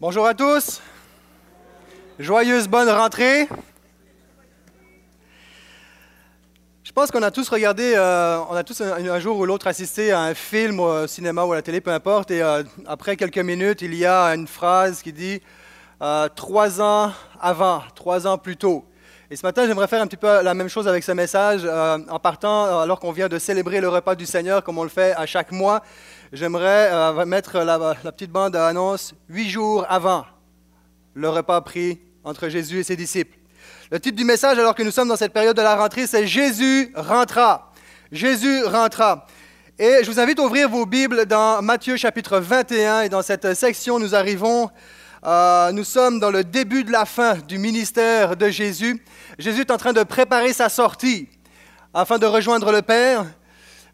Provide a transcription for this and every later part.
Bonjour à tous. Joyeuse bonne rentrée. Je pense qu'on a tous regardé, euh, on a tous un, jour ou l'autre assisté à un film au cinéma ou à la télé, peu importe, et euh, après quelques minutes, il y a une phrase qui dit euh, trois ans avant, trois ans plus tôt. Et ce matin, j'aimerais faire un petit peu la même chose avec ce message. en partant, alors qu'on vient de célébrer le repas du Seigneur comme on le fait à chaque mois, j'aimerais mettre la, petite bande annonce huit jours avant le repas pris entre Jésus et ses disciples. Le titre du message, alors que nous sommes dans cette période de la rentrée, c'est Jésus rentra. Jésus rentra. Et je vous invite à ouvrir vos Bibles dans Matthieu chapitre 21. Et dans cette section, nous arrivons, euh, nous sommes dans le début de la fin du ministère de Jésus. Jésus est en train de préparer sa sortie afin de rejoindre le Père.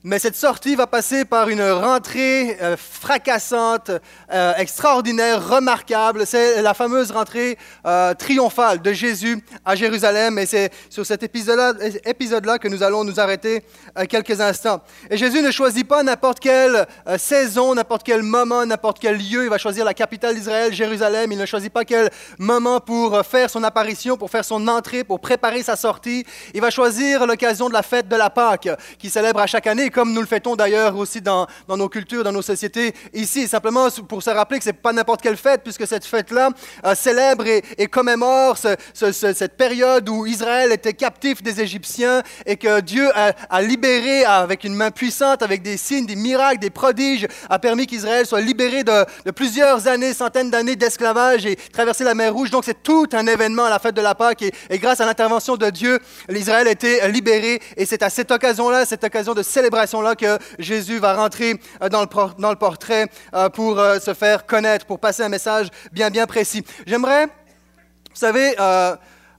Mais cette sortie va passer par une rentrée euh, fracassante, euh, extraordinaire, remarquable. C'est la fameuse rentrée euh, triomphale de Jésus à Jérusalem. Et c'est sur cet épisode-là épisode -là que nous allons nous arrêter quelques instants. Et Jésus ne choisit pas n'importe quelle saison, n'importe quel moment, n'importe quel lieu. Il va choisir la capitale d'Israël, Jérusalem. Il ne choisit pas quel moment pour faire son apparition, pour faire son entrée, pour préparer sa sortie. Il va choisir l'occasion de la fête de la Pâque, qui célèbre à chaque année comme nous le fêtons d'ailleurs aussi dans, nos cultures, dans nos sociétés ici, simplement pour se rappeler que ce n'est pas n'importe quelle fête, puisque cette fête-là euh, célèbre et, commémore cette période où Israël était captif des Égyptiens et que Dieu a, libéré avec une main puissante, avec des signes, des miracles, des prodiges, a permis qu'Israël soit libéré de, plusieurs années, centaines d'années d'esclavage et traverser la mer Rouge. Donc c'est tout un événement à la fête de la Pâque et, et grâce à l'intervention de Dieu, l'Israël a été libéré et c'est à cette occasion-là, cette occasion de célébration là que Jésus va rentrer euh, dans le, dans le portrait euh, pour euh, se faire connaître, pour passer un message bien, bien précis. J'aimerais, vous savez,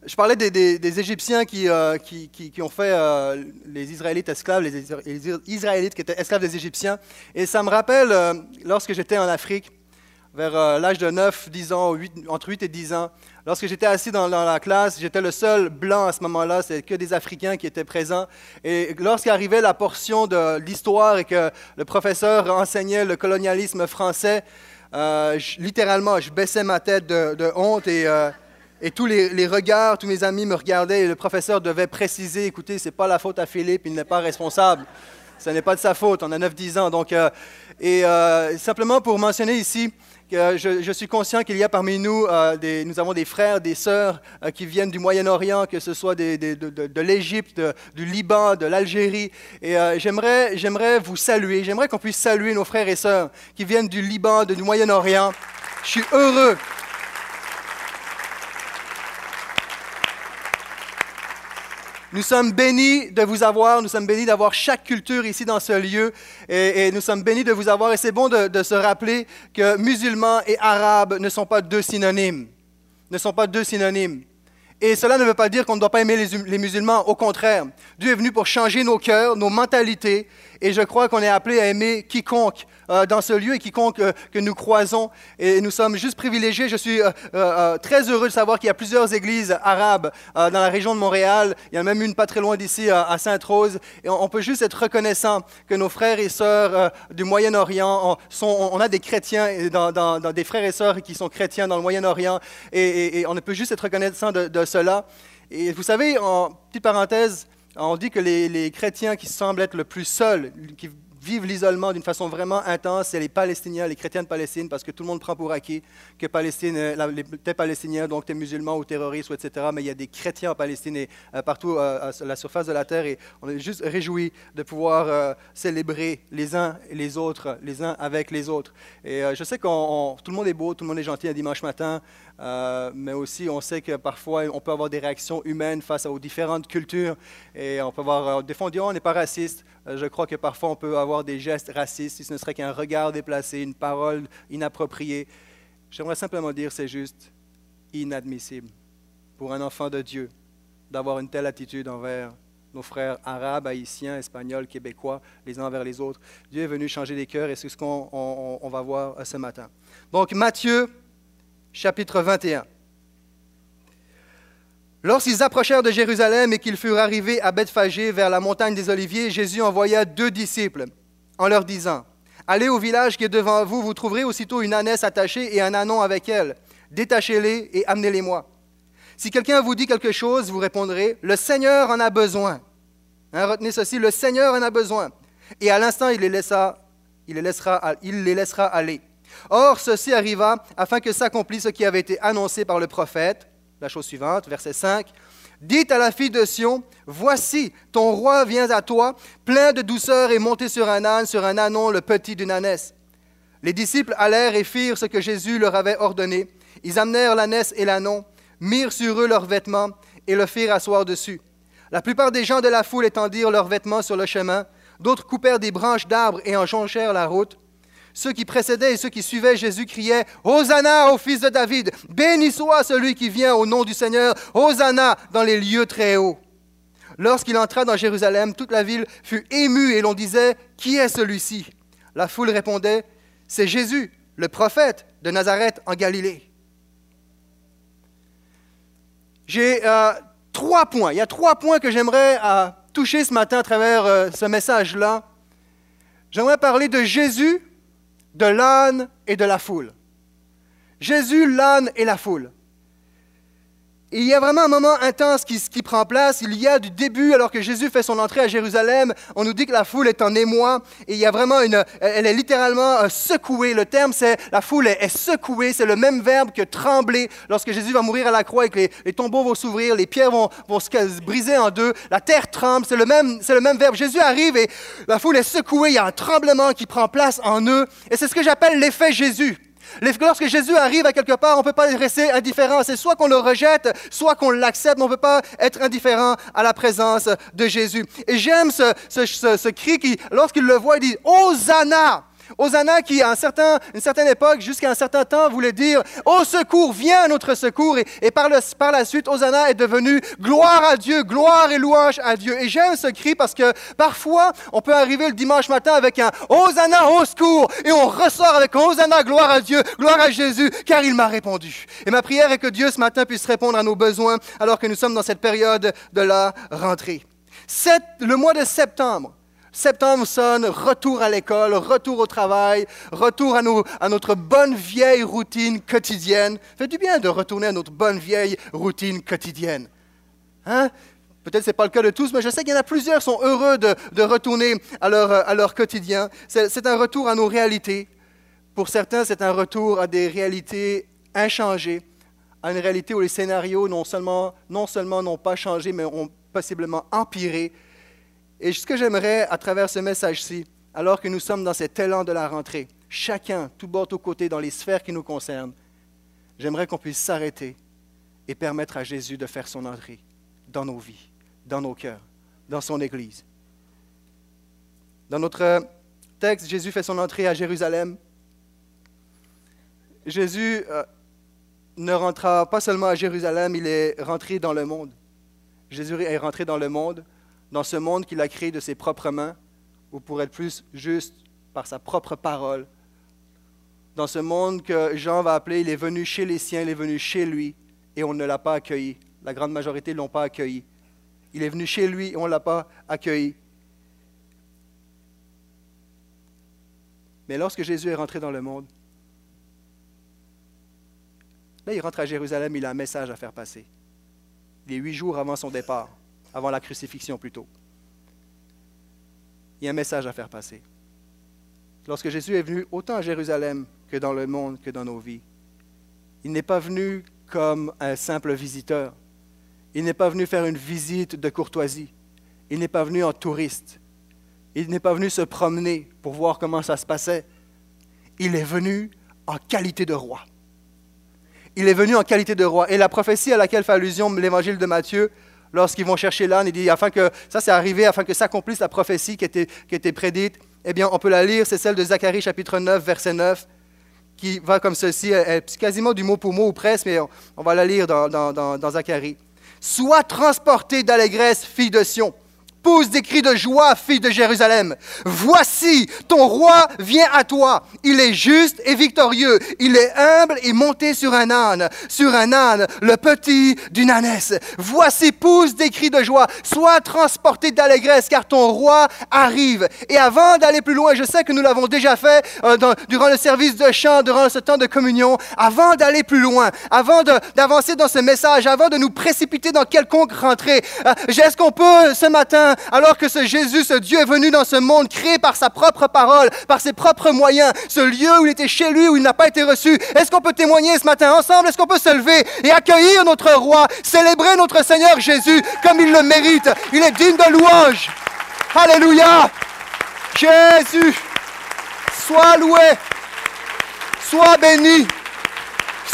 je parlais des, Égyptiens qui, qui, qui, ont fait les Israélites esclaves, les, Israélites qui étaient esclaves des Égyptiens. Et ça me rappelle, lorsque j'étais en Afrique, vers l'âge de 9, 10 ans, 8, entre 8 et 10 ans, Lorsque j'étais assis dans, la classe, j'étais le seul blanc à ce moment-là, c'est que des Africains qui étaient présents. Et lorsqu'arrivait la portion de l'histoire et que le professeur enseignait le colonialisme français, euh, littéralement, je baissais ma tête de, honte et, euh, tous les, regards, tous mes amis me regardaient et le professeur devait préciser, écoutez, ce n'est pas la faute à Philippe, il n'est pas responsable. Ce n'est pas de sa faute, on a 9-10 ans. Donc, euh, et simplement pour mentionner ici, je, suis conscient qu'il y a parmi nous, euh, des, nous avons des frères, des sœurs euh, qui viennent du Moyen-Orient, que ce soit de, l'Égypte, du Liban, de l'Algérie. Et euh, j'aimerais, j'aimerais vous saluer, j'aimerais qu'on puisse saluer nos frères et sœurs qui viennent du Liban, du Moyen-Orient. Je suis heureux Nous sommes bénis de vous avoir, nous sommes bénis d'avoir chaque culture ici dans ce lieu et, nous sommes bénis de vous avoir. Et c'est bon de, se rappeler que musulmans et arabes ne sont pas deux synonymes. Ne sont pas deux synonymes. Et cela ne veut pas dire qu'on ne doit pas aimer les, les, musulmans. Au contraire, Dieu est venu pour changer nos cœurs, nos mentalités. Et je crois qu'on est appelé à aimer quiconque euh, dans ce lieu et quiconque euh, que nous croisons. Et nous sommes juste privilégiés. Je suis euh, très heureux de savoir qu'il y a plusieurs églises arabes dans la région de Montréal. Il y en a même une pas très loin d'ici, à Sainte-Rose. Et on, peut juste être reconnaissant que nos frères et sœurs du Moyen-Orient, sont, on, a des chrétiens, dans, des frères et sœurs qui sont chrétiens dans le Moyen-Orient. Et, on peut juste être reconnaissant de, cela. Et vous savez, en petite parenthèse, on dit que les, chrétiens qui semblent être le plus seuls, qui vivent l'isolement d'une façon vraiment intense, c'est les Palestiniens, les chrétiens de Palestine, parce que tout le monde prend pour acquis que Palestine, euh, es Palestinien, donc tu es musulman ou terroriste, etc. Mais il y a des chrétiens en Palestine et euh, partout euh, à la surface de la terre, et on est juste réjouis de pouvoir célébrer les uns et les autres, les uns avec les autres. Et je sais que tout le monde est beau, tout le monde est gentil un dimanche matin, mais aussi on sait que parfois on peut avoir des réactions humaines face aux différentes cultures, et on peut avoir des fois on dit oh, on n'est pas raciste. je crois que parfois on peut avoir des gestes racistes, si ce ne serait qu'un regard déplacé, une parole inappropriée. J'aimerais simplement dire c'est juste inadmissible pour un enfant de Dieu d'avoir une telle attitude envers nos frères arabes, haïtiens, espagnols, québécois, les uns envers les autres. Dieu est venu changer les cœurs et c'est ce qu'on va voir ce matin. Donc Matthieu, chapitre 21. Lorsqu'ils approchèrent de Jérusalem et qu'ils furent arrivés à Bethphagée vers la montagne des Oliviers, Jésus envoya deux disciples en leur disant, Allez au village qui est devant vous, vous trouverez aussitôt une ânesse attachée et un anon avec elle. Détachez-les et amenez-les-moi. Si quelqu'un vous dit quelque chose, vous répondrez, le Seigneur en a besoin. Hein, retenez ceci, le Seigneur en a besoin. Et à l'instant, il les, laissera, aller. Or, ceci arriva afin que s'accomplisse ce qui avait été annoncé par le prophète. La chose suivante, verset 5. Dites à la fille de Sion, voici, ton roi vient à toi, plein de douceur et monté sur un âne, sur un anon, le petit d'une ânesse. Les disciples allèrent et firent ce que Jésus leur avait ordonné. Ils amenèrent l'ânesse et l'anon, mirent sur eux leurs vêtements et le firent asseoir dessus. La plupart des gens de la foule étendirent leurs vêtements sur le chemin, d'autres coupèrent des branches d'arbres et en jonchèrent la route. Ceux qui précédaient et ceux qui suivaient Jésus criaient Hosanna au fils de David, béni soit celui qui vient au nom du Seigneur, Hosanna dans les lieux très hauts. Lorsqu'il entra dans Jérusalem, toute la ville fut émue et l'on disait Qui est celui-ci? La foule répondait C'est Jésus, le prophète de Nazareth en Galilée. J'ai euh, trois points. Il y a trois points que j'aimerais euh, toucher ce matin à travers euh, ce message-là. J'aimerais parler de Jésus, de l'âne et de la foule. Jésus, l'âne et la foule il y a vraiment un moment intense qui, qui, prend place. Il y a du début, alors que Jésus fait son entrée à Jérusalem, on nous dit que la foule est en émoi. Et il y a vraiment une. Elle est littéralement euh, secouée. Le terme, c'est la foule est, secouée. C'est le même verbe que trembler. Lorsque Jésus va mourir à la croix et que les, tombeaux vont s'ouvrir, les pierres vont, vont, se briser en deux, la terre tremble. C'est le, même, c'est le même verbe. Jésus arrive et la foule est secouée. Il y a un tremblement qui prend place en eux. Et c'est ce que j'appelle l'effet Jésus. Lorsque Jésus arrive à quelque part, on ne peut pas rester indifférent. C'est soit qu'on le rejette, soit qu'on l'accepte, mais on ne peut pas être indifférent à la présence de Jésus. Et j'aime ce, cri qui, lorsqu'il le voit, il dit Hosanna Hosanna qui, à une certaine époque, jusqu'à un certain temps, voulait dire Au secours, viens à notre secours. Et, par, la suite, Hosanna est devenu gloire à Dieu, gloire et louange à Dieu. Et j'aime ce cri parce que parfois, on peut arriver le dimanche matin avec un Hosanna au secours et on ressort avec Hosanna, gloire à Dieu, gloire à Jésus, car il m'a répondu. Et ma prière est que Dieu ce matin puisse répondre à nos besoins alors que nous sommes dans cette période de la rentrée. le mois de septembre, Septembre sonne, retour à l'école, retour au travail, retour à, à, notre bonne vieille routine quotidienne. Fait du bien de retourner à notre bonne vieille routine quotidienne. Hein? Peut-être ce n'est pas le cas de tous, mais je sais qu'il y en a plusieurs qui sont heureux de, retourner à leur, quotidien. C'est un retour à nos réalités. Pour certains, c'est un retour à des réalités inchangées, à une réalité où les scénarios non seulement non seulement n'ont pas changé, mais ont possiblement empiré et ce que j'aimerais à travers ce message-ci, alors que nous sommes dans cet élan de la rentrée, chacun, tout bord, tout côté, dans les sphères qui nous concernent, j'aimerais qu'on puisse s'arrêter et permettre à Jésus de faire son entrée dans nos vies, dans nos cœurs, dans son Église. Dans notre texte, Jésus fait son entrée à Jérusalem. Jésus euh, ne rentra pas seulement à Jérusalem, il est rentré dans le monde. Jésus est rentré dans le monde dans ce monde qu'il a créé de ses propres mains, ou pour être plus juste, par sa propre parole. Dans ce monde que Jean va appeler, il est venu chez les siens, il est venu chez lui, et on ne l'a pas accueilli. La grande majorité ne l'ont pas accueilli. Il est venu chez lui et on ne l'a pas accueilli. Mais lorsque Jésus est rentré dans le monde, là, il rentre à Jérusalem, il a un message à faire passer. Il est huit jours avant son départ avant la crucifixion plutôt. Il y a un message à faire passer. Lorsque Jésus est venu autant à Jérusalem que dans le monde, que dans nos vies, il n'est pas venu comme un simple visiteur. Il n'est pas venu faire une visite de courtoisie. Il n'est pas venu en touriste. Il n'est pas venu se promener pour voir comment ça se passait. Il est venu en qualité de roi. Il est venu en qualité de roi. Et la prophétie à laquelle fait allusion l'évangile de Matthieu lorsqu'ils vont chercher l'âne, il dit, afin que ça c'est arrivé, afin que s'accomplisse la prophétie qui était, qui prédite. Eh bien, on peut la lire, c'est celle de Zacharie chapitre 9, verset 9, qui va comme ceci, quasiment du mot pour mot ou presque, mais on, va la lire dans, dans, dans, Zacharie. Sois transporté d'allégresse, fille de Sion. Pousse des cris de joie, fille de Jérusalem. Voici, ton roi vient à toi. Il est juste et victorieux. Il est humble et monté sur un âne, sur un âne, le petit d'une ânesse. Voici, pousse des cris de joie. Sois transporté d'allégresse, car ton roi arrive. Et avant d'aller plus loin, je sais que nous l'avons déjà fait euh, durant le service de chant, durant ce temps de communion. Avant d'aller plus loin, avant d'avancer dans ce message, avant de nous précipiter dans quelconque rentrée, euh, est-ce qu'on peut ce matin alors que ce Jésus, ce Dieu est venu dans ce monde créé par sa propre parole, par ses propres moyens, ce lieu où il était chez lui, où il n'a pas été reçu. Est-ce qu'on peut témoigner ce matin ensemble? Est-ce qu'on peut se lever et accueillir notre roi, célébrer notre Seigneur Jésus comme il le mérite? Il est digne de louange. Alléluia. Jésus, sois loué, sois béni,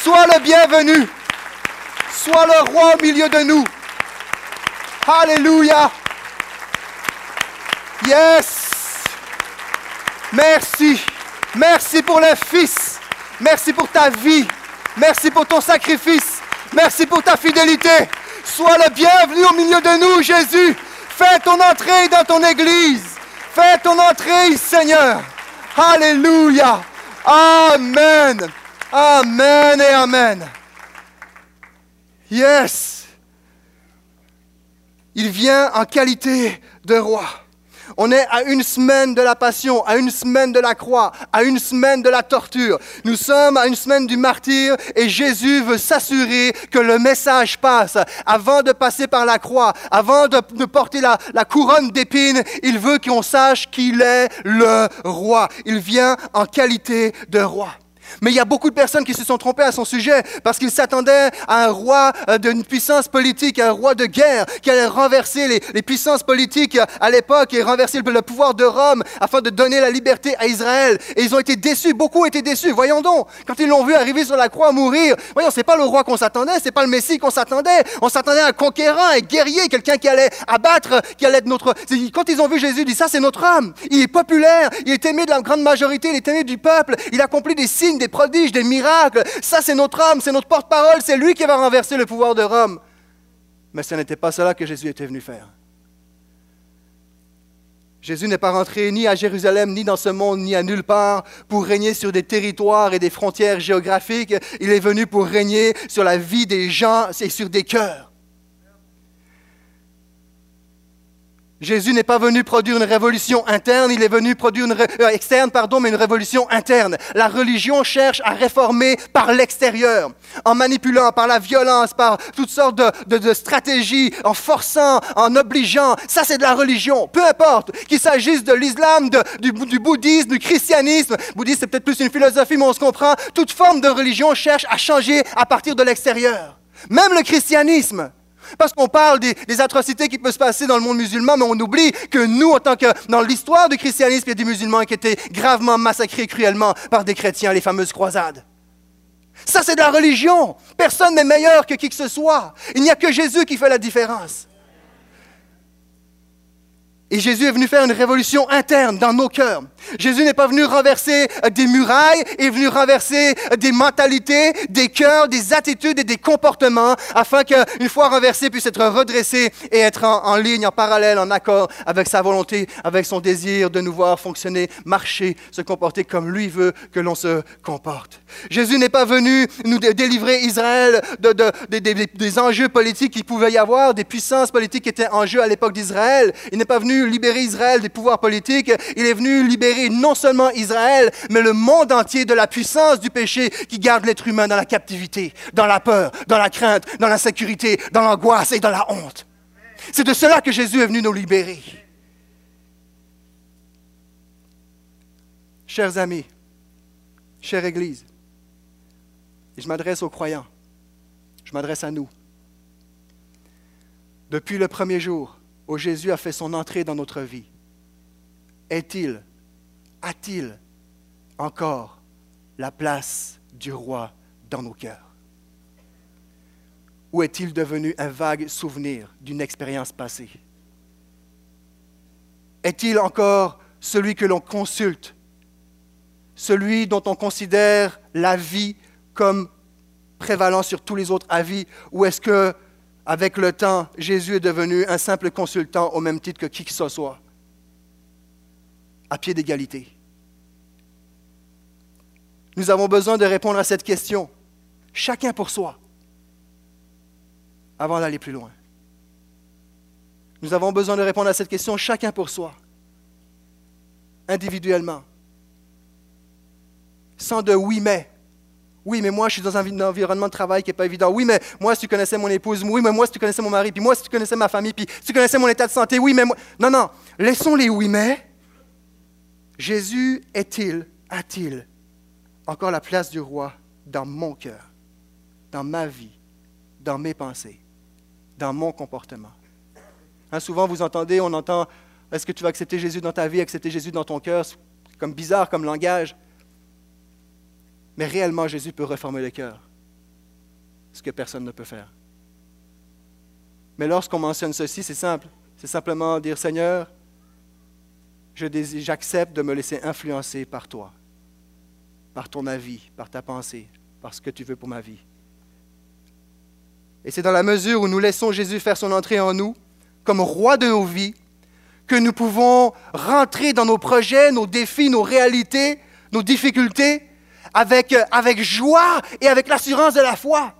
sois le bienvenu, sois le roi au milieu de nous. Alléluia. Yes. Merci. Merci pour le Fils. Merci pour ta vie. Merci pour ton sacrifice. Merci pour ta fidélité. Sois le bienvenu au milieu de nous, Jésus. Fais ton entrée dans ton Église. Fais ton entrée, Seigneur. Alléluia. Amen. Amen et Amen. Yes. Il vient en qualité de roi. On est à une semaine de la passion, à une semaine de la croix, à une semaine de la torture. Nous sommes à une semaine du martyr et Jésus veut s'assurer que le message passe. Avant de passer par la croix, avant de, porter la, la couronne d'épines, il veut qu'on sache qu'il est le roi. Il vient en qualité de roi. Mais il y a beaucoup de personnes qui se sont trompées à son sujet parce qu'ils s'attendaient à un roi euh, d'une puissance politique, un roi de guerre qui allait renverser les, puissances politiques à l'époque et renverser le, pouvoir de Rome afin de donner la liberté à Israël. Et ils ont été déçus, beaucoup ont été déçus. Voyons donc, quand ils l'ont vu arriver sur la croix mourir, voyons, c'est pas le roi qu'on s'attendait, c'est pas le Messie qu'on s'attendait. On s'attendait à un conquérant, un guerrier, quelqu'un qui allait abattre, qui allait être notre. Quand ils ont vu Jésus, ils disent ça, c'est notre homme. Il est populaire, il est aimé de la grande majorité, il est aimé du peuple, il accomplit des signes des prodiges, des miracles. Ça, c'est notre homme, c'est notre porte-parole, c'est lui qui va renverser le pouvoir de Rome. Mais ce n'était pas cela que Jésus était venu faire. Jésus n'est pas rentré ni à Jérusalem, ni dans ce monde, ni à nulle part pour régner sur des territoires et des frontières géographiques. Il est venu pour régner sur la vie des gens et sur des cœurs. Jésus n'est pas venu produire une révolution interne, il est venu produire une euh, externe, pardon, mais une révolution interne. La religion cherche à réformer par l'extérieur, en manipulant, par la violence, par toutes sortes de, stratégies, en forçant, en obligeant. Ça, c'est de la religion. Peu importe qu'il s'agisse de l'islam, du, du, bouddhisme, du christianisme. Bouddhisme, c'est peut-être plus une philosophie, mais on se comprend. Toute forme de religion cherche à changer à partir de l'extérieur. Même le christianisme. Parce qu'on parle des, atrocités qui peuvent se passer dans le monde musulman, mais on oublie que nous, en tant que dans l'histoire du christianisme, il y a des musulmans qui étaient gravement massacrés cruellement par des chrétiens, les fameuses croisades. Ça, c'est de la religion. Personne n'est meilleur que qui que ce soit. Il n'y a que Jésus qui fait la différence. Et Jésus est venu faire une révolution interne dans nos cœurs. Jésus n'est pas venu renverser euh, des murailles, il est venu renverser euh, des mentalités, des cœurs, des attitudes et des comportements afin qu'une fois renversé, puisse être redressé et être en, ligne, en parallèle, en accord avec sa volonté, avec son désir de nous voir fonctionner, marcher, se comporter comme lui veut que l'on se comporte. Jésus n'est pas venu nous délivrer Israël de, des enjeux politiques qu'il pouvait y avoir, des puissances politiques qui étaient en jeu à l'époque d'Israël. Il n'est pas venu libérer Israël des pouvoirs politiques, il est venu libérer non seulement Israël, mais le monde entier de la puissance du péché qui garde l'être humain dans la captivité, dans la peur, dans la crainte, dans la sécurité, dans l'angoisse et dans la honte. C'est de cela que Jésus est venu nous libérer. Chers amis, chère Église, je m'adresse aux croyants, je m'adresse à nous. Depuis le premier jour, où Jésus a fait son entrée dans notre vie, est-il, a-t-il encore la place du roi dans nos cœurs? Ou est-il devenu un vague souvenir d'une expérience passée? Est-il encore celui que l'on consulte, celui dont on considère la vie comme prévalant sur tous les autres avis, ou est-ce que avec le temps, Jésus est devenu un simple consultant au même titre que qui que ce soit, à pied d'égalité. Nous avons besoin de répondre à cette question, chacun pour soi, avant d'aller plus loin. Nous avons besoin de répondre à cette question, chacun pour soi, individuellement, sans de oui mais. Oui, mais moi, je suis dans un environnement de travail qui n'est pas évident. Oui, mais moi, si tu connaissais mon épouse, oui, mais moi, si tu connaissais mon mari, puis moi, si tu connaissais ma famille, puis si tu connaissais mon état de santé, oui, mais moi. Non, non, laissons les oui, mais. Jésus est-il, a-t-il encore la place du roi dans mon cœur, dans ma vie, dans mes pensées, dans mon comportement? Hein, souvent, vous entendez, on entend est-ce que tu vas accepter Jésus dans ta vie, accepter Jésus dans ton cœur? Comme bizarre comme langage. Mais réellement, Jésus peut reformer le cœur, ce que personne ne peut faire. Mais lorsqu'on mentionne ceci, c'est simple. C'est simplement dire, Seigneur, j'accepte de me laisser influencer par toi, par ton avis, par ta pensée, par ce que tu veux pour ma vie. Et c'est dans la mesure où nous laissons Jésus faire son entrée en nous, comme roi de nos vies, que nous pouvons rentrer dans nos projets, nos défis, nos réalités, nos difficultés, avec, euh, avec joie et avec l'assurance de la foi.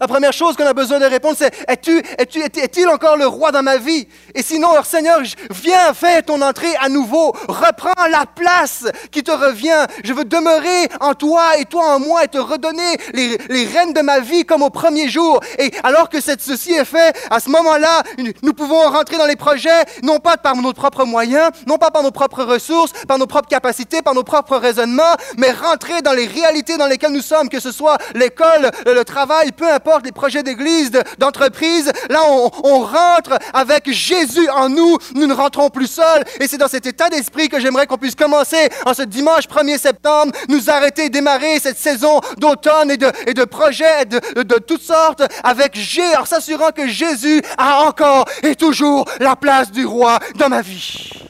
La première chose qu'on a besoin de répondre, c'est est-il encore le roi dans ma vie? Et sinon, Seigneur, viens, fais ton entrée à nouveau. Reprends la place qui te revient. Je veux demeurer en toi et toi en moi et te redonner les, les rênes de ma vie comme au premier jour. Et alors que ceci est fait, à ce moment-là, nous pouvons rentrer dans les projets, non pas par nos propres moyens, non pas par nos propres ressources, par nos propres capacités, par nos propres raisonnements, mais rentrer dans les réalités dans lesquelles nous sommes, que ce soit l'école, le travail, peu importe des projets d'église, d'entreprise, là on, rentre avec Jésus en nous, nous ne rentrons plus seuls. Et c'est dans cet état d'esprit que j'aimerais qu'on puisse commencer en ce dimanche 1er septembre, nous arrêter, démarrer cette saison d'automne et de, et de projets de, de, toutes sortes avec Jésus, en s'assurant que Jésus a encore et toujours la place du roi dans ma vie.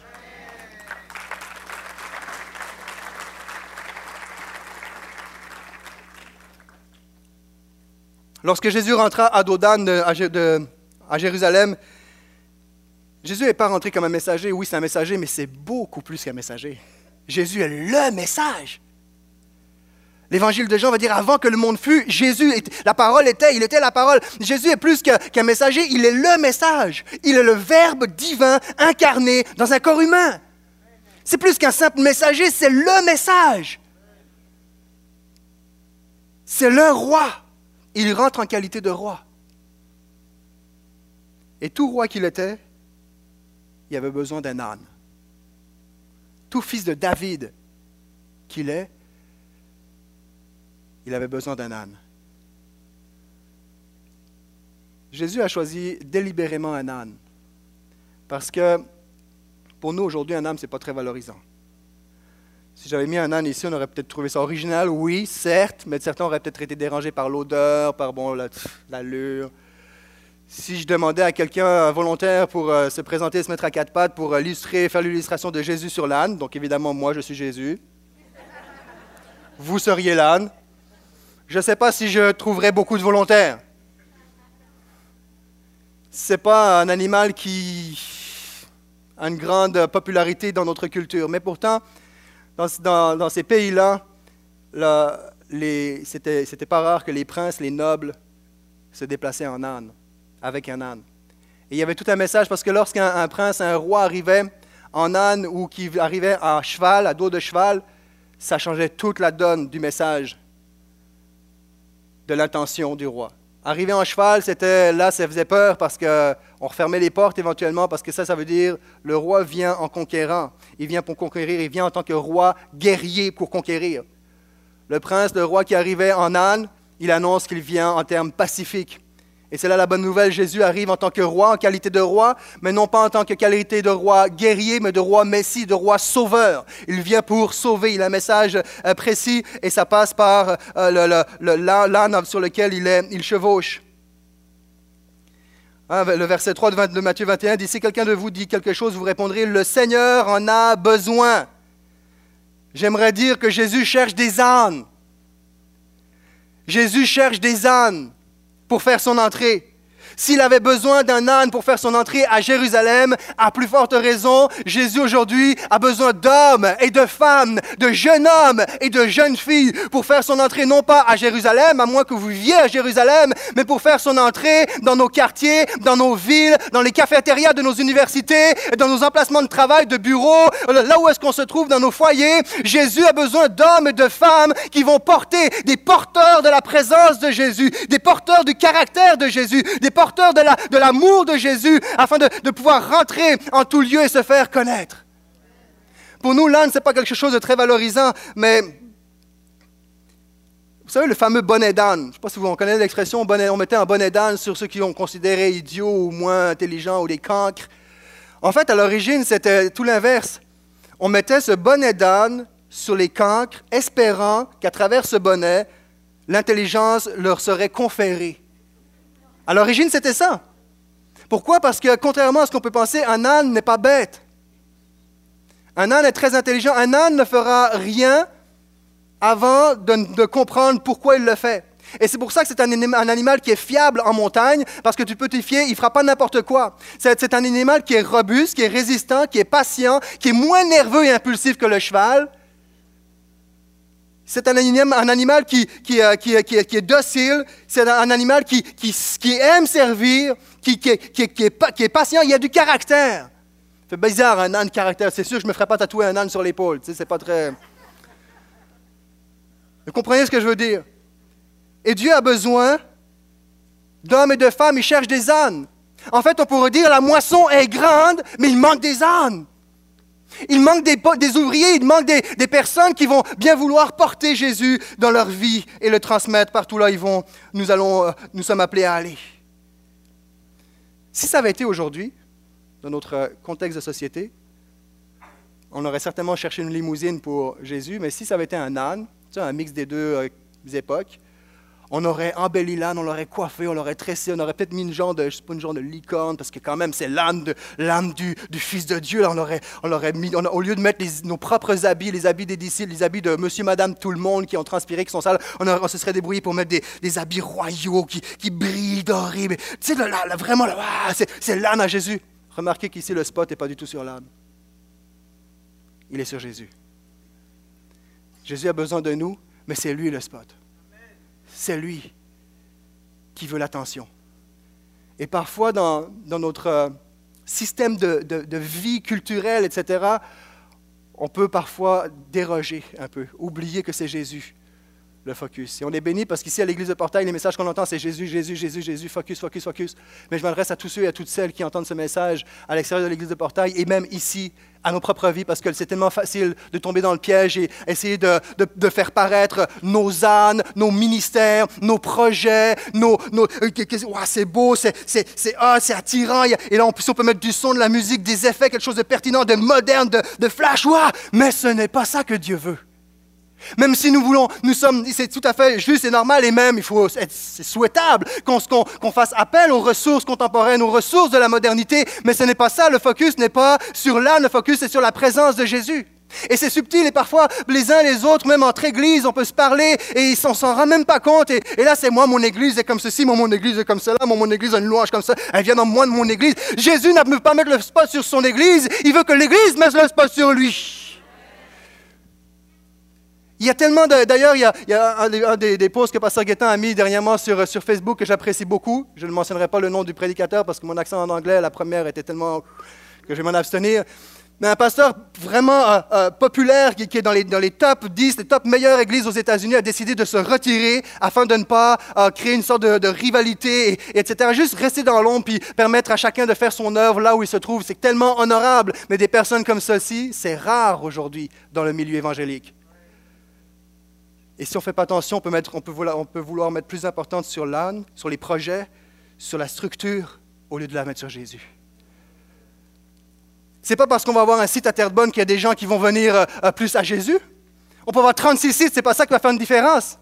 Lorsque Jésus rentra à Dodan, à Jérusalem, Jésus n'est pas rentré comme un messager. Oui, c'est un messager, mais c'est beaucoup plus qu'un messager. Jésus est le message. L'évangile de Jean va dire avant que le monde fût, Jésus, la parole était, il était la parole. Jésus est plus qu'un messager, il est le message. Il est le Verbe divin incarné dans un corps humain. C'est plus qu'un simple messager, c'est le message. C'est le roi il rentre en qualité de roi. Et tout roi qu'il était, il avait besoin d'un âne. Tout fils de David qu'il est, il avait besoin d'un âne. Jésus a choisi délibérément un âne. Parce que pour nous, aujourd'hui, un âne, ce n'est pas très valorisant. Si j'avais mis un âne ici, on aurait peut-être trouvé ça original, oui, certes, mais certains auraient peut-être été dérangés par l'odeur, par bon, l'allure. Si je demandais à quelqu'un, un volontaire, pour euh, se présenter, se mettre à quatre pattes, pour euh, illustrer, faire l'illustration de Jésus sur l'âne, donc évidemment, moi, je suis Jésus. Vous seriez l'âne. Je ne sais pas si je trouverais beaucoup de volontaires. Ce n'est pas un animal qui a une grande popularité dans notre culture, mais pourtant, dans, ces pays-là, c'était pas rare que les princes, les nobles, se déplaçaient en âne, avec un âne. Et il y avait tout un message parce que lorsqu'un prince, un roi arrivait en âne ou qui arrivait à cheval, à dos de cheval, ça changeait toute la donne du message, de l'intention du roi. Arriver en cheval, c'était là, ça faisait peur parce qu'on refermait les portes éventuellement, parce que ça, ça veut dire le roi vient en conquérant. Il vient pour conquérir, il vient en tant que roi guerrier pour conquérir. Le prince, le roi qui arrivait en âne, il annonce qu'il vient en termes pacifiques. Et c'est là la bonne nouvelle, Jésus arrive en tant que roi, en qualité de roi, mais non pas en tant que qualité de roi guerrier, mais de roi messie, de roi sauveur. Il vient pour sauver, il a un message euh, précis et ça passe par euh, l'âne sur lequel il, chevauche. Hein, le verset 3 de Matthieu 21 dit, si quelqu'un de vous dit quelque chose, vous répondrez, le Seigneur en a besoin. J'aimerais dire que Jésus cherche des ânes. Jésus cherche des ânes pour faire son entrée. S'il avait besoin d'un âne pour faire son entrée à Jérusalem, à plus forte raison, Jésus aujourd'hui a besoin d'hommes et de femmes, de jeunes hommes et de jeunes filles pour faire son entrée non pas à Jérusalem, à moins que vous viviez à Jérusalem, mais pour faire son entrée dans nos quartiers, dans nos villes, dans les cafétérias de nos universités, dans nos emplacements de travail, de bureaux, là où est-ce qu'on se trouve dans nos foyers. Jésus a besoin d'hommes et de femmes qui vont porter des porteurs de la présence de Jésus, des porteurs du caractère de Jésus, des porteurs de l'amour de, Jésus afin de, pouvoir rentrer en tout lieu et se faire connaître. Pour nous, l'âne, ce n'est pas quelque chose de très valorisant, mais vous savez, le fameux bonnet d'âne, je ne sais pas si vous connaissez l'expression, on mettait un bonnet d'âne sur ceux qui ont considéré idiots ou moins intelligents ou des cancres. En fait, à l'origine, c'était tout l'inverse. On mettait ce bonnet d'âne sur les cancres, espérant qu'à travers ce bonnet, l'intelligence leur serait conférée. À l'origine, c'était ça. Pourquoi? Parce que contrairement à ce qu'on peut penser, un âne n'est pas bête. Un âne est très intelligent. Un âne ne fera rien avant de, comprendre pourquoi il le fait. Et c'est pour ça que c'est un, un, animal qui est fiable en montagne, parce que tu peux t'y fier, il ne fera pas n'importe quoi. C'est un animal qui est robuste, qui est résistant, qui est patient, qui est moins nerveux et impulsif que le cheval, c'est un, animal qui, euh, est docile, c'est un animal qui, aime servir, qui, est, patient, il a du caractère. C'est bizarre, un âne caractère. C'est sûr que je ne me ferais pas tatouer un âne sur l'épaule. c'est pas très. Vous comprenez ce que je veux dire? Et Dieu a besoin d'hommes et de femmes, il cherche des ânes. En fait, on pourrait dire la moisson est grande, mais il manque des ânes. Il manque des, ouvriers, il manque des, personnes qui vont bien vouloir porter Jésus dans leur vie et le transmettre partout là ils vont. Nous, allons, euh, nous sommes appelés à aller. Si ça avait été aujourd'hui, dans notre contexte de société, on aurait certainement cherché une limousine pour Jésus, mais si ça avait été un âne, un mix des deux euh, époques, on aurait embelli l'âne, on l'aurait coiffé, on l'aurait tressé, on aurait peut-être mis une genre de, je sais pas, une genre de licorne, parce que quand même c'est l'âme du, Fils de Dieu. on aurait, mis, au lieu de mettre nos propres habits, les habits des disciples, les habits de monsieur, madame, tout le monde qui ont transpiré, qui sont sales, on, se serait débrouillé pour mettre des, habits royaux qui, brillent dorés. Tu sais, là, vraiment, là, c'est, l'âne à Jésus. Remarquez qu'ici, le spot n'est pas du tout sur l'âne. Il est sur Jésus. Jésus a besoin de nous, mais c'est lui le spot c'est lui qui veut l'attention. Et parfois, dans, notre euh, système de, de, vie culturelle, etc., on peut parfois déroger un peu, oublier que c'est Jésus le focus. Et on est béni parce qu'ici, à l'église de Portail, les messages qu'on entend, c'est Jésus, Jésus, Jésus, Jésus, focus, focus, focus. Mais je m'adresse à tous ceux et à toutes celles qui entendent ce message à l'extérieur de l'église de Portail et même ici, à nos propres vies, parce que c'est tellement facile de tomber dans le piège et essayer de, de, faire paraître nos ânes, nos ministères, nos projets, nos... nos c'est beau, c'est ah, attirant. Et là, on, on peut mettre du son, de la musique, des effets, quelque chose de pertinent, de moderne, de, de flash. mais ce n'est pas ça que Dieu veut. Même si nous voulons, nous sommes, c'est tout à fait juste et normal et même, il faut, c'est souhaitable qu'on fasse appel aux ressources contemporaines, aux ressources de la modernité, mais ce n'est pas ça, le focus n'est pas sur là, le focus est sur la présence de Jésus. Et c'est subtil et parfois les uns les autres, même entre églises, on peut se parler et ils s'en rend même pas compte. Et, là, c'est moi, mon église est comme ceci, moi, mon église est comme cela, moi, mon église a une louange comme ça, elle vient dans moi de mon église. Jésus ne veut pas mettre le spot sur son église, il veut que l'église mette le spot sur lui. Il y a tellement D'ailleurs, il y a, un, des, posts que Pasteur Guettin a mis dernièrement sur, sur Facebook que j'apprécie beaucoup. Je ne mentionnerai pas le nom du prédicateur parce que mon accent en anglais, la première, était tellement que je vais m'en abstenir. Mais un pasteur vraiment euh, euh, populaire qui, est dans les, dans les top 10, les top meilleures églises aux États-Unis, a décidé de se retirer afin de ne pas euh, créer une sorte de, rivalité, etc. Juste rester dans l'ombre puis permettre à chacun de faire son œuvre là où il se trouve. C'est tellement honorable. Mais des personnes comme ceci, c'est rare aujourd'hui dans le milieu évangélique. Et si on ne fait pas attention, on peut, mettre, on, peut vouloir, mettre plus importante sur l'âne, sur les projets, sur la structure, au lieu de la mettre sur Jésus. C'est pas parce qu'on va avoir un site à Terrebonne qu'il y a des gens qui vont venir euh, plus à Jésus. On peut avoir 36 sites, c'est pas ça qui va faire une différence.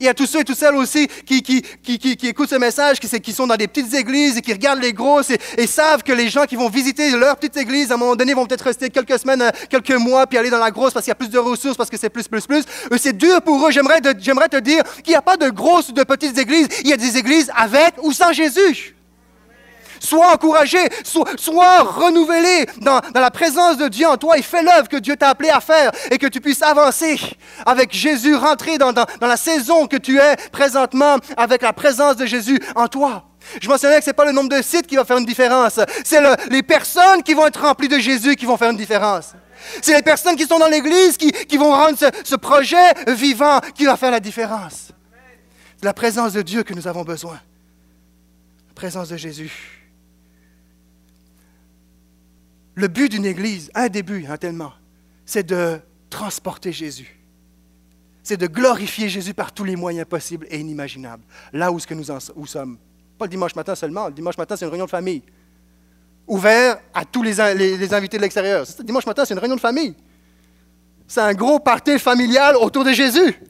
Il y a tous ceux et toutes celles aussi qui, qui, qui, qui, écoutent ce message, qui, qui, sont dans des petites églises et qui regardent les grosses et, savent que les gens qui vont visiter leur petite église, à un moment donné, vont peut-être rester quelques semaines, euh, quelques mois, puis aller dans la grosse parce qu'il y a plus de ressources, parce que c'est plus, plus, plus. C'est dur pour eux. J'aimerais te dire qu'il n'y a pas de grosses ou de petites églises. Il y a des églises avec ou sans Jésus. Sois encouragé, sois, renouvelé dans, la présence de Dieu en toi et fais l'œuvre que Dieu t'a appelé à faire et que tu puisses avancer avec Jésus, rentrer dans, la saison que tu es présentement avec la présence de Jésus en toi. Je mentionnais que ce n'est pas le nombre de sites qui va faire une différence, c'est les personnes qui vont être remplies de Jésus qui vont faire une différence. C'est les personnes qui sont dans l'Église qui, vont rendre ce, ce projet vivant qui va faire la différence. C'est la présence de Dieu que nous avons besoin. La présence de Jésus. Le but d'une église, un début, hein, tellement, c'est de transporter Jésus. C'est de glorifier Jésus par tous les moyens possibles et inimaginables. Là où, ce que nous sommes. Pas le dimanche matin seulement. Le dimanche matin, c'est une réunion de famille. Ouvert à tous les, les, invités de l'extérieur. Le dimanche matin, c'est une réunion de famille. C'est un gros party familial autour de Jésus.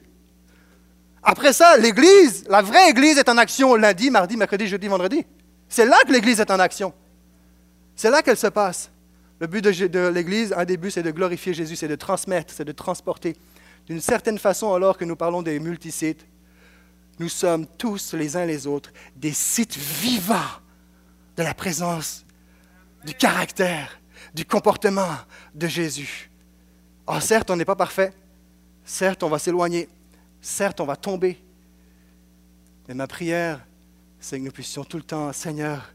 Après ça, l'Église, la vraie Église est en action lundi, mardi, mercredi, jeudi, vendredi. C'est là que l'Église est en action. C'est là qu'elle se passe. Le but de, l'Église, un des buts, c'est de glorifier Jésus, c'est de transmettre, c'est de transporter. D'une certaine façon, alors que nous parlons des multisites, nous sommes tous les uns les autres des sites vivants de la présence, du caractère, du comportement de Jésus. Ah, certes, on n'est pas parfait. Certes, on va s'éloigner. Certes, on va tomber. Mais ma prière, c'est que nous puissions tout le temps, Seigneur,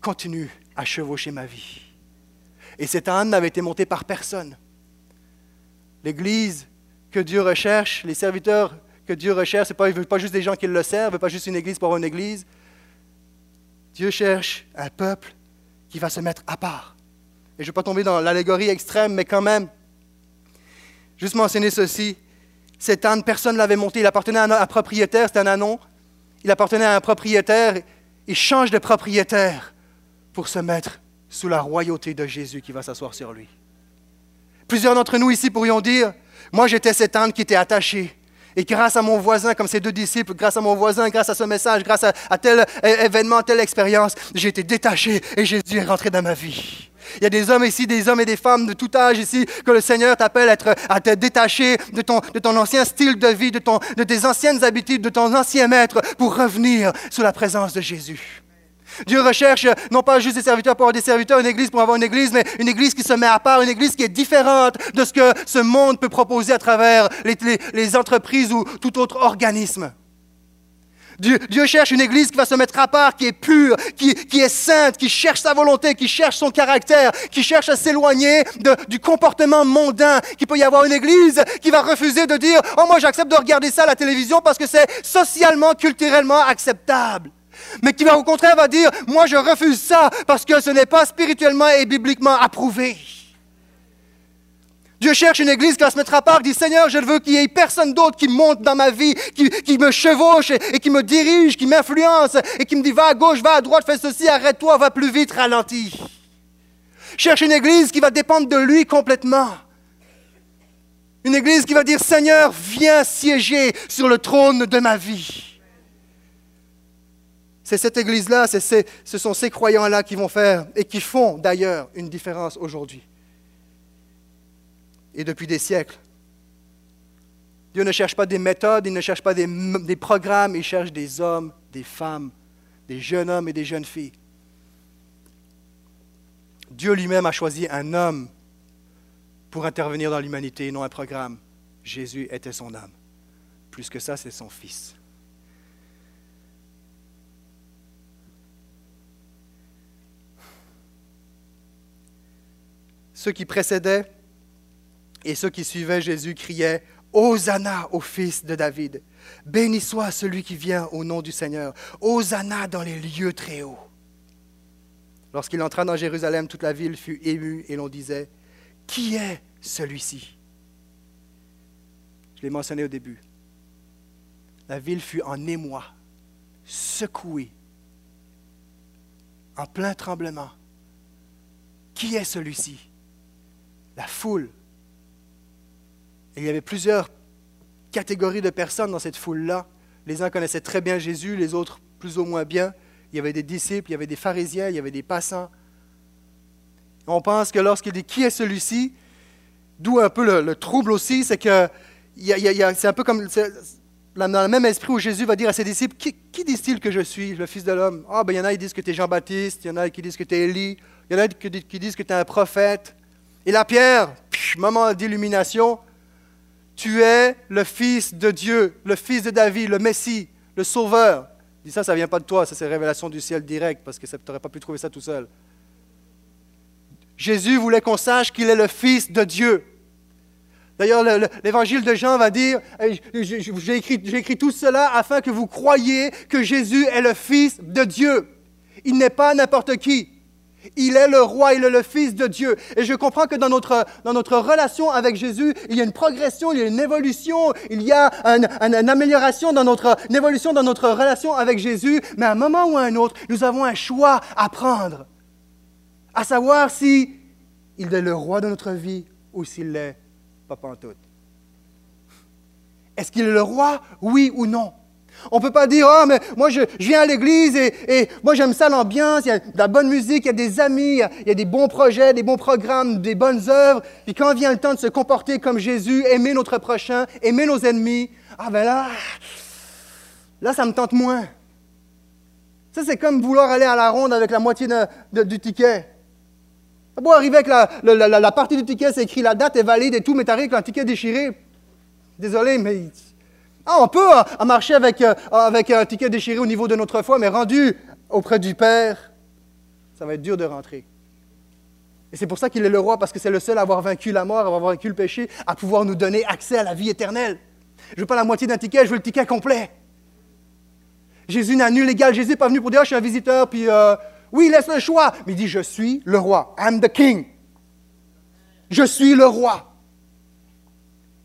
continue à chevaucher ma vie. Et cette âne n'avait été montée par personne. L'Église que Dieu recherche, les serviteurs que Dieu recherche, pas, il pas juste des gens qui le servent, il ne pas juste une Église pour une Église. Dieu cherche un peuple qui va se mettre à part. Et je ne vais pas tomber dans l'allégorie extrême, mais quand même, juste mentionner ceci. Cet âne, personne ne l'avait monté. Il appartenait à un propriétaire, c'était un anon. Il appartenait à un propriétaire. Il change de propriétaire pour se mettre sous la royauté de Jésus qui va s'asseoir sur lui. Plusieurs d'entre nous ici pourrions dire, moi j'étais cet âne qui était attaché. Et grâce à mon voisin, comme ces deux disciples, grâce à mon voisin, grâce à ce message, grâce à, tel événement, telle expérience, j'ai été détaché et Jésus est rentré dans ma vie. Il y a des hommes ici, des hommes et des femmes de tout âge ici, que le Seigneur t'appelle à, à te détacher de ton, de ton ancien style de vie, de, ton, de tes anciennes habitudes, de ton ancien maître, pour revenir sous la présence de Jésus. Dieu recherche non pas juste des serviteurs pour avoir des serviteurs, une église pour avoir une église, mais une église qui se met à part, une église qui est différente de ce que ce monde peut proposer à travers les, entreprises ou tout autre organisme. Dieu, cherche une église qui va se mettre à part, qui est pure, qui, qui, est sainte, qui cherche sa volonté, qui cherche son caractère, qui cherche à s'éloigner du comportement mondain. Qu'il peut y avoir une église qui va refuser de dire Oh, moi j'accepte de regarder ça à la télévision parce que c'est socialement, culturellement acceptable mais qui va au contraire va dire, moi je refuse ça parce que ce n'est pas spirituellement et bibliquement approuvé. Dieu cherche une église qui va se mettre à part, qui dit Seigneur, je veux qu'il y ait personne d'autre qui monte dans ma vie, qui, me chevauche et, qui me dirige, qui m'influence et qui me dit va à gauche, va à droite, fais ceci, arrête-toi, va plus vite, ralentis. Cherche une église qui va dépendre de lui complètement. Une église qui va dire Seigneur, viens siéger sur le trône de ma vie. C'est cette Église-là, ce sont ces croyants-là qui vont faire et qui font d'ailleurs une différence aujourd'hui. Et depuis des siècles. Dieu ne cherche pas des méthodes, il ne cherche pas des, des programmes, il cherche des hommes, des femmes, des jeunes hommes et des jeunes filles. Dieu lui-même a choisi un homme pour intervenir dans l'humanité, non un programme. Jésus était son homme. Plus que ça, c'est son fils. Ceux qui précédaient et ceux qui suivaient Jésus criaient Hosanna au fils de David. Béni soit celui qui vient au nom du Seigneur. Hosanna dans les lieux très hauts. Lorsqu'il entra dans Jérusalem, toute la ville fut émue et l'on disait Qui est celui-ci? Je l'ai mentionné au début. La ville fut en émoi, secouée, en plein tremblement. Qui est celui-ci? La foule. il y avait plusieurs catégories de personnes dans cette foule-là. Les uns connaissaient très bien Jésus, les autres plus ou moins bien. Il y avait des disciples, il y avait des pharisiens, il y avait des passants. On pense que lorsqu'il dit qui est celui-ci, d'où un peu le, trouble aussi, c'est que c'est un peu comme dans le même esprit où Jésus va dire à ses disciples Qui, disent-ils que je suis, le Fils de l'homme? Ah, ben il y en a qui disent que tu es Jean-Baptiste, il y en a qui disent que tu es Élie, il y en a qui disent que tu es un prophète. Et la pierre, moment d'illumination, tu es le Fils de Dieu, le Fils de David, le Messie, le Sauveur. Dis ça, ça ne vient pas de toi, ça c'est révélation du ciel direct, parce que tu n'aurais pas pu trouver ça tout seul. Jésus voulait qu'on sache qu'il est le Fils de Dieu. D'ailleurs, l'évangile de Jean va dire, j'ai écrit, écrit tout cela afin que vous croyiez que Jésus est le Fils de Dieu. Il n'est pas n'importe qui. Il est le roi, il est le Fils de Dieu. Et je comprends que dans notre, dans notre relation avec Jésus, il y a une progression, il y a une évolution, il y a une amélioration dans notre évolution dans notre relation avec Jésus. Mais à un moment ou à un autre, nous avons un choix à prendre, à savoir si il est le roi de notre vie ou s'il l'est pas pantoute. Est-ce qu'il est le roi, oui ou non? On ne peut pas dire, oh, mais moi je, viens à l'église et, moi j'aime ça l'ambiance, il y a de la bonne musique, il y a des amis, il y a, des bons projets, des bons programmes, des bonnes œuvres. Puis quand vient le temps de se comporter comme Jésus, aimer notre prochain, aimer nos ennemis, ah ben là, là ça me tente moins. Ça c'est comme vouloir aller à la ronde avec la moitié du ticket. Ça beau arriver avec la, partie du ticket, c'est écrit la date est valide et tout, mais t'arrives avec un ticket déchiré. Désolé, mais. Ah, on peut hein, marcher avec, euh, avec un ticket déchiré au niveau de notre foi, mais rendu auprès du Père, ça va être dur de rentrer. Et c'est pour ça qu'il est le roi, parce que c'est le seul à avoir vaincu la mort, à avoir vaincu le péché, à pouvoir nous donner accès à la vie éternelle. Je ne veux pas la moitié d'un ticket, je veux le ticket complet. Jésus n'a nul égal. Jésus n'est pas venu pour dire, ah, je suis un visiteur, puis euh, oui, laisse le choix, mais il dit, je suis le roi. I'm the king. Je suis le roi.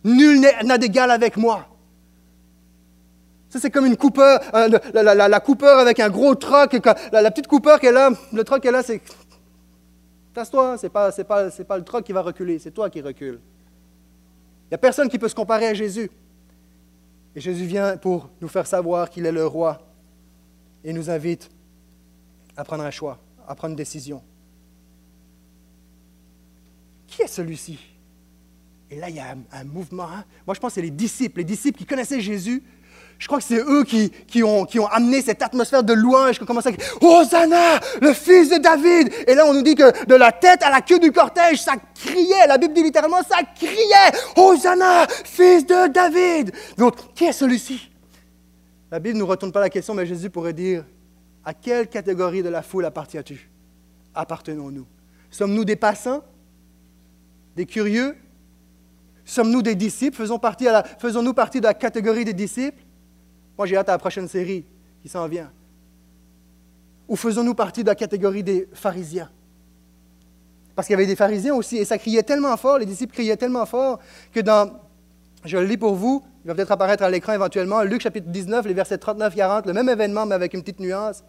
Nul n'a d'égal avec moi. Ça, c'est comme une coupeur, euh, la, coupeur avec un gros troc. La, petite coupeur qu'elle a, le troc qu'elle a, c'est. Tasse-toi, c'est pas, c'est pas, c'est pas le troc qui va reculer, c'est toi qui recules. Il n'y a personne qui peut se comparer à Jésus. Et Jésus vient pour nous faire savoir qu'il est le roi et nous invite à prendre un choix, à prendre une décision. Qui est celui-ci? Et là, il y a un, mouvement. Hein. Moi, je pense que c'est les disciples, les disciples qui connaissaient Jésus. Je crois que c'est eux qui, ont, amené cette atmosphère de louange, qui ont commencé à Hosanna, le fils de David. Et là, on nous dit que de la tête à la queue du cortège, ça criait. La Bible dit littéralement, ça criait Hosanna, fils de David. Donc, qui est celui-ci? La Bible ne nous retourne pas la question, mais Jésus pourrait dire à quelle catégorie de la foule appartiens-tu? Appartenons-nous. Sommes-nous des passants? Des curieux? Sommes-nous des disciples? Faisons-nous partie de la catégorie des disciples? Moi, j'ai hâte à la prochaine série qui s'en vient. Ou faisons-nous partie de la catégorie des pharisiens? Parce qu'il y avait des pharisiens aussi, et ça criait tellement fort, les disciples criaient tellement fort, que dans, je le lis pour vous, il va peut-être apparaître à l'écran éventuellement, Luc chapitre 19, les versets 39-40, le même événement, mais avec une petite nuance.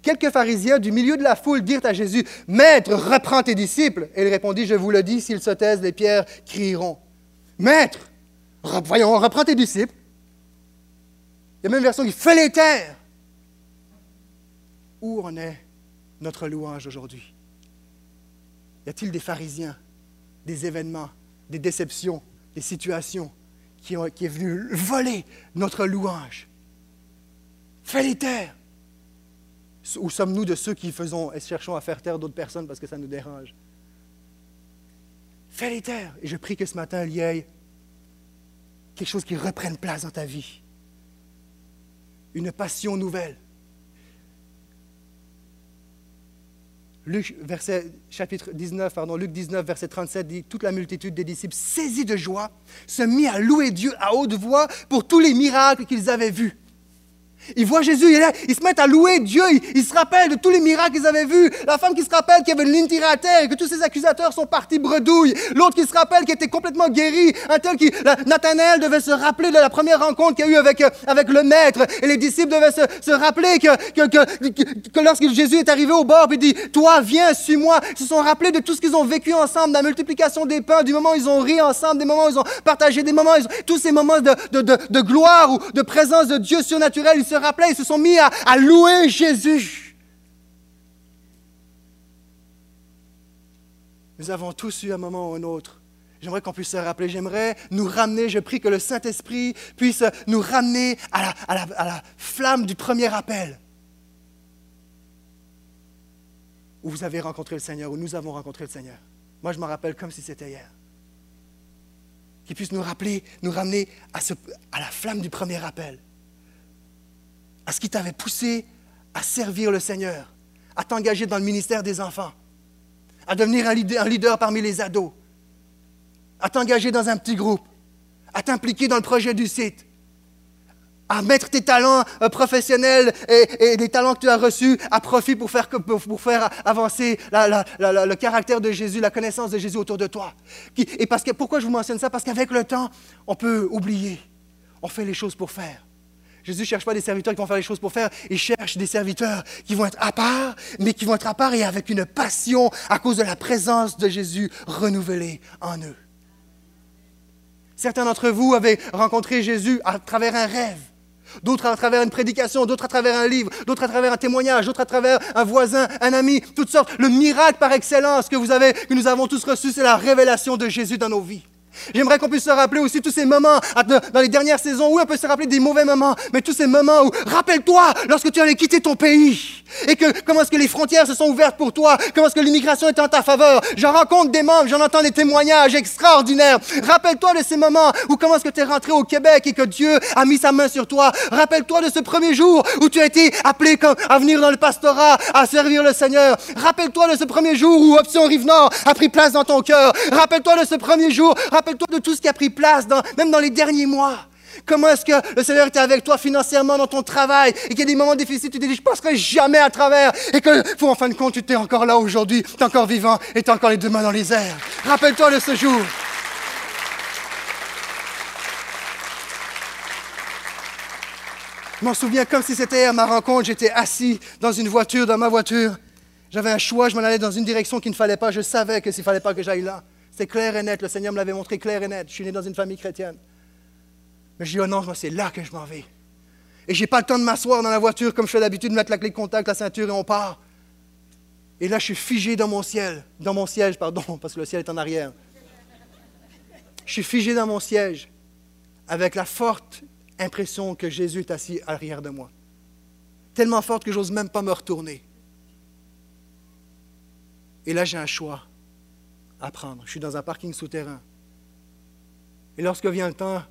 Quelques pharisiens du milieu de la foule dirent à Jésus, Maître, reprends tes disciples. Et il répondit, Je vous le dis, s'ils se taisent, les pierres crieront. Maître, voyons, reprends tes disciples. Il y a même une version qui fait les terres. Où en est notre louange aujourd'hui? Y a-t-il des pharisiens, des événements, des déceptions, des situations qui, ont, qui est venu voler notre louange? Fais les terres. Ou sommes-nous de ceux qui faisons et cherchons à faire taire d'autres personnes parce que ça nous dérange? Fais les terres. Et je prie que ce matin, il y ait quelque chose qui reprenne place dans ta vie. Une passion nouvelle. Luc, verset, chapitre 19, pardon, Luc 19, verset 37 dit Toute la multitude des disciples, saisis de joie, se mit à louer Dieu à haute voix pour tous les miracles qu'ils avaient vus. Ils voient Jésus, ils se mettent à louer Dieu, ils, se rappellent de tous les miracles qu'ils avaient vus. La femme qui se rappelle qu'il y avait une ligne tirée à terre et que tous ses accusateurs sont partis bredouilles. L'autre qui se rappelle qu'il était complètement guéri. Un tel qui, Nathanaël devait se rappeler de la première rencontre qu'il y a eu avec, euh, avec le maître. Et les disciples devaient se, se rappeler que, que, que, que, lorsque Jésus est arrivé au bord, il dit, toi, viens, suis-moi. Ils se sont rappelés de tout ce qu'ils ont vécu ensemble, de la multiplication des pains, du moment où ils ont ri ensemble, des moments où ils ont partagé des moments, tous ces moments de, de, de, gloire ou de présence de Dieu surnaturel. Rappelaient, ils se sont mis à, louer Jésus. Nous avons tous eu un moment ou un autre. J'aimerais qu'on puisse se rappeler, j'aimerais nous ramener, je prie que le Saint-Esprit puisse nous ramener à la, flamme du premier appel. Où vous avez rencontré le Seigneur, où nous avons rencontré le Seigneur. Moi, je m'en rappelle comme si c'était hier. Qu'il puisse nous rappeler, nous ramener à, ce, à la flamme du premier appel à ce qui t'avait poussé à servir le Seigneur, à t'engager dans le ministère des enfants, à devenir un leader, parmi les ados, à t'engager dans un petit groupe, à t'impliquer dans le projet du site, à mettre tes talents euh, professionnels et, des talents que tu as reçus à profit pour faire, pour faire avancer le caractère de Jésus, la connaissance de Jésus autour de toi. Et parce que, pourquoi je vous mentionne ça? Parce qu'avec le temps, on peut oublier. On fait les choses pour faire. Jésus ne cherche pas des serviteurs qui vont faire les choses pour faire, il cherche des serviteurs qui vont être à part, mais qui vont être à part et avec une passion à cause de la présence de Jésus renouvelée en eux. Certains d'entre vous avaient rencontré Jésus à travers un rêve, d'autres à travers une prédication, d'autres à travers un livre, d'autres à travers un témoignage, d'autres à travers un voisin, un ami, toutes sortes. Le miracle par excellence que vous avez, que nous avons tous reçu, c'est la révélation de Jésus dans nos vies. J'aimerais qu'on puisse se rappeler aussi tous ces moments dans les dernières saisons. Oui, on peut se rappeler des mauvais moments, mais tous ces moments où, rappelle-toi, lorsque tu allais quitter ton pays et que comment est-ce que les frontières se sont ouvertes pour toi, comment est-ce que l'immigration est en ta faveur. J'en rencontre des membres, j'en entends des témoignages extraordinaires. Rappelle-toi de ces moments où comment est-ce que tu es rentré au Québec et que Dieu a mis sa main sur toi. Rappelle-toi de ce premier jour où tu as été appelé à venir dans le pastorat, à servir le Seigneur. Rappelle-toi de ce premier jour où Option Rive-Nord a pris place dans ton cœur. Rappelle-toi de ce premier jour, rappelle-toi de tout ce qui a pris place, même dans les derniers mois. Comment est-ce que le Seigneur était avec toi financièrement dans ton travail et qu'il y a des moments difficiles, tu te dis, je passerai jamais à travers et que, en fin de compte, tu es encore là aujourd'hui, tu es encore vivant et tu as encore les deux mains dans les airs. Rappelle-toi de ce jour. Je m'en souviens comme si c'était à ma rencontre, j'étais assis dans une voiture, dans ma voiture. J'avais un choix, je m'en allais dans une direction qu'il ne fallait pas, je savais que s'il ne fallait pas que j'aille là. C'est clair et net, le Seigneur me l'avait montré clair et net. Je suis né dans une famille chrétienne. Mais je dis, oh non, c'est là que je m'en vais. Et j'ai pas le temps de m'asseoir dans la voiture comme je fais d'habitude, mettre la clé de contact, la ceinture et on part. Et là, je suis figé dans mon ciel, dans mon siège, pardon, parce que le ciel est en arrière. Je suis figé dans mon siège avec la forte impression que Jésus est assis à l'arrière de moi. Tellement forte que j'ose même pas me retourner. Et là, j'ai un choix Je suis dans un parking souterrain. Et lorsque vient le temps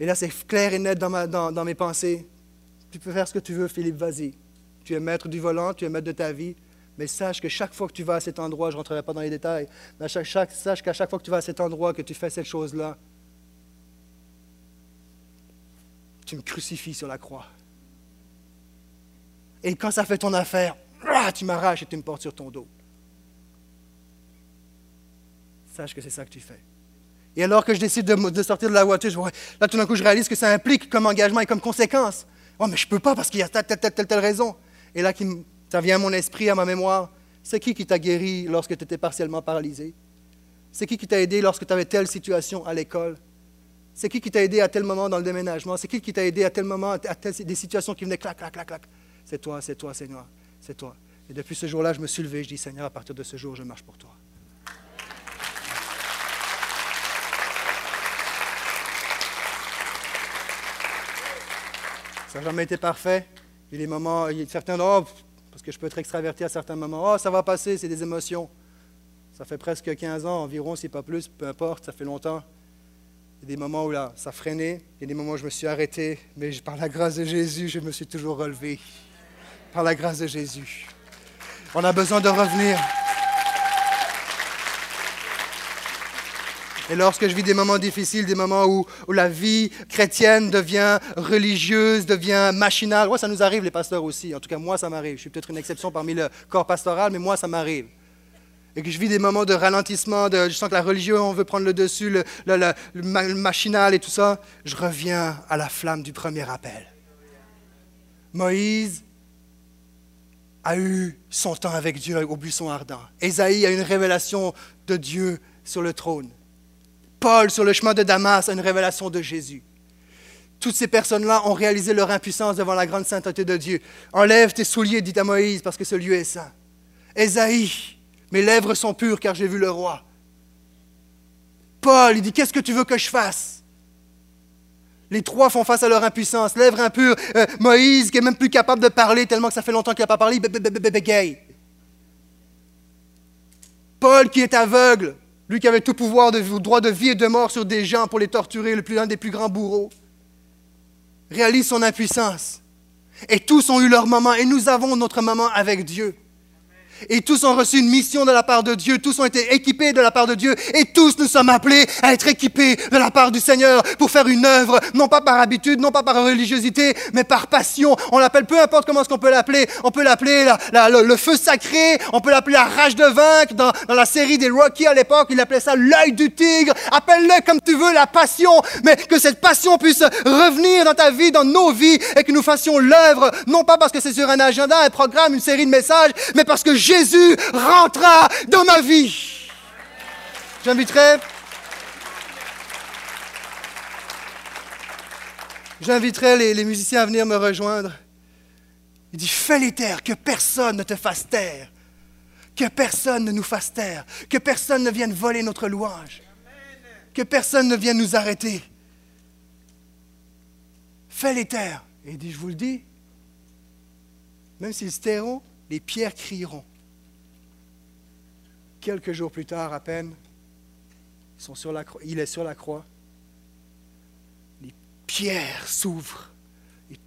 et là, c'est clair et net dans, mes pensées. Tu peux faire ce que tu veux, Philippe, vas-y. Tu es maître du volant, tu es maître de ta vie. Mais sache que chaque fois que tu vas à cet endroit, je ne rentrerai pas dans les détails, mais sache qu'à chaque fois que tu vas à cet endroit, que tu fais cette chose-là, tu me crucifies sur la croix. Et quand ça fait ton affaire, ah, tu m'arraches et tu me portes sur ton dos. Sache que c'est ça que tu fais. Et alors que je décide de, sortir de la voiture, là tout d'un coup je réalise que ça implique comme engagement et comme conséquence. Oh, mais je ne peux pas parce qu'il y a telle, telle, telle, telle, raison. Et là, ça vient à mon esprit, à ma mémoire. C'est qui qui t'a guéri lorsque tu étais partiellement paralysé? C'est qui qui t'a aidé lorsque tu avais telle situation à l'école? C'est qui qui t'a aidé à tel moment dans le déménagement? C'est qui qui t'a aidé à tel moment, à des situations qui venaient clac, clac, clac, clac? C'est toi, c'est toi, Seigneur, c'est toi. Et depuis ce jour-là, je me suis levé, je dis, Seigneur, à partir de ce jour, je marche pour toi. Ça n'a jamais été parfait. Il y a des moments, il y a certains, oh, parce que je peux être extraverti à certains moments, oh, ça va passer, c'est des émotions. Ça fait presque 15 ans environ, si pas plus, peu importe, ça fait longtemps. Il y a des moments où là, ça freinait, il y a des moments où je me suis arrêté, mais par la grâce de Jésus, je me suis toujours relevé. Par la grâce de Jésus. On a besoin de revenir. Et lorsque je vis des moments difficiles, des moments où, la vie chrétienne devient religieuse, devient machinale, ouais, ça nous arrive les pasteurs aussi. En tout cas, moi, ça m'arrive. Je suis peut-être une exception parmi le corps pastoral, mais moi, ça m'arrive. Et que je vis des moments de ralentissement, de, je sens que la religion veut prendre le dessus, le, le machinal et tout ça. Je reviens à la flamme du premier appel. Moïse a eu son temps avec Dieu au buisson ardent. Ésaïe a une révélation de Dieu sur le trône. Paul, sur le chemin de Damas, a une révélation de Jésus. Toutes ces personnes-là ont réalisé leur impuissance devant la grande sainteté de Dieu. Enlève tes souliers, dit à Moïse, parce que ce lieu est saint. Ésaïe, mes lèvres sont pures car j'ai vu le roi. Paul, il dit, qu'est-ce que tu veux que je fasse? Les trois font face à leur impuissance. Lèvres impures. Euh, Moïse, qui est même plus capable de parler tellement que ça fait longtemps qu'il n'a pas parlé, bé- bé- bé- bé- bégaye. Paul, qui est aveugle, lui qui avait tout pouvoir de droit de vie et de mort sur des gens pour les torturer, le plus l'un des plus grands bourreaux, réalise son impuissance. Et tous ont eu leur moment, et nous avons notre moment avec Dieu. Et tous ont reçu une mission de la part de Dieu, tous ont été équipés de la part de Dieu, et tous nous sommes appelés à être équipés de la part du Seigneur pour faire une œuvre, non pas par habitude, non pas par religiosité, mais par passion. On l'appelle, peu importe comment est-ce qu'on peut l'appeler, on peut l'appeler la- la- le, feu sacré, on peut l'appeler la rage de vaincre. Dans, dans la série des Rocky à l'époque, il appelait ça l'œil du tigre. Appelle-le comme tu veux, la passion, mais que cette passion puisse revenir dans ta vie, dans nos vies, et que nous fassions l'œuvre, non pas parce que c'est sur un agenda, un programme, une série de messages, mais parce que Jésus rentra dans ma vie. J'inviterai. J'inviterai les, musiciens à venir me rejoindre. Il dit Fais les taire, que personne ne te fasse taire. Que personne ne nous fasse taire. Que personne ne vienne voler notre louange. Que personne ne vienne nous arrêter. Fais les taire. Et il dit Je vous le dis, même s'ils se tairont, les pierres crieront. Quelques jours plus tard, à peine, il est sur la croix. Les pierres s'ouvrent, ils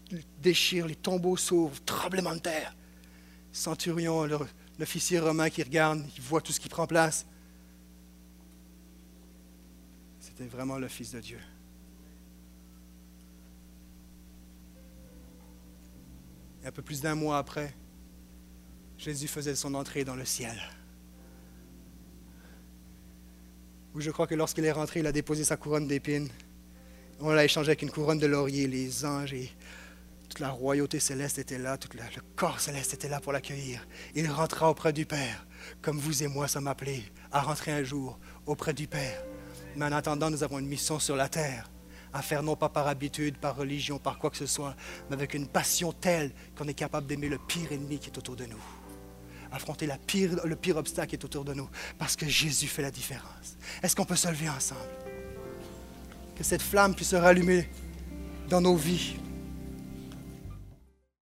déchirent, les tombeaux s'ouvrent, tremblement de terre. Centurion, l'officier romain qui regarde, il voit tout ce qui prend place. C'était vraiment le Fils de Dieu. Et un peu plus d'un mois après, Jésus faisait son entrée dans le ciel. Où je crois que lorsqu'il est rentré, il a déposé sa couronne d'épines. On l'a échangé avec une couronne de laurier. Les anges et toute la royauté céleste était là, tout le le corps céleste était là pour l'accueillir. Il rentra auprès du Père, comme vous et moi sommes appelés à rentrer un jour auprès du Père. Mais en attendant, nous avons une mission sur la terre, à faire non pas par habitude, par religion, par quoi que ce soit, mais avec une passion telle qu'on est capable d'aimer le pire ennemi qui est autour de nous affronter le pire obstacle qui est autour de nous, parce que Jésus fait la différence. Est-ce qu'on peut se lever ensemble? Que cette flamme puisse se rallumer dans nos vies.